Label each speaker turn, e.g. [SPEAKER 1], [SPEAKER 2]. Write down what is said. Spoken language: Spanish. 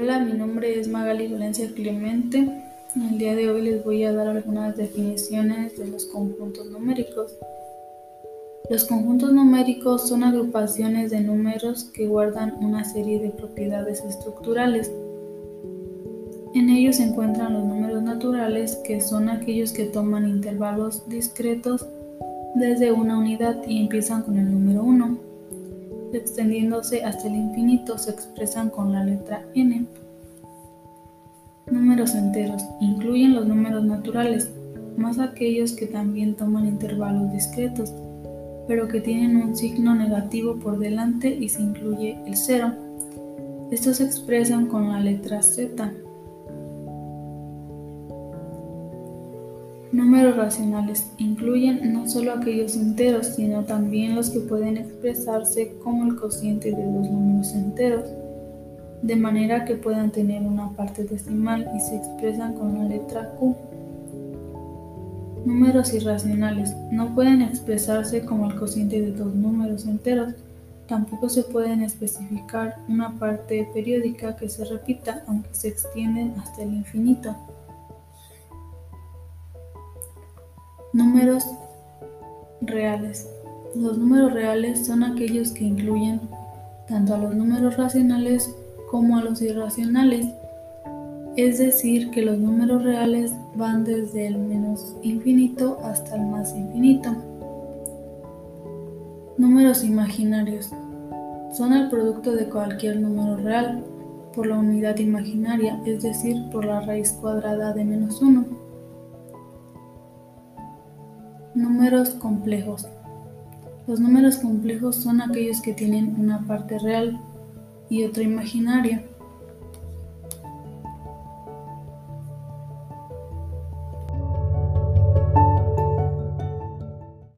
[SPEAKER 1] Hola, mi nombre es Magali Valencia Clemente. El día de hoy les voy a dar algunas definiciones de los conjuntos numéricos. Los conjuntos numéricos son agrupaciones de números que guardan una serie de propiedades estructurales. En ellos se encuentran los números naturales, que son aquellos que toman intervalos discretos desde una unidad y empiezan con el número 1 extendiéndose hasta el infinito, se expresan con la letra n. Números enteros incluyen los números naturales, más aquellos que también toman intervalos discretos, pero que tienen un signo negativo por delante y se incluye el cero. Estos se expresan con la letra z. Números racionales incluyen no solo aquellos enteros, sino también los que pueden expresarse como el cociente de los números enteros, de manera que puedan tener una parte decimal y se expresan con la letra Q. Números irracionales no pueden expresarse como el cociente de dos números enteros, tampoco se pueden especificar una parte periódica que se repita aunque se extienden hasta el infinito. Números reales. Los números reales son aquellos que incluyen tanto a los números racionales como a los irracionales, es decir, que los números reales van desde el menos infinito hasta el más infinito. Números imaginarios. Son el producto de cualquier número real por la unidad imaginaria, es decir, por la raíz cuadrada de menos 1. Números complejos. Los números complejos son aquellos que tienen una parte real y otra imaginaria.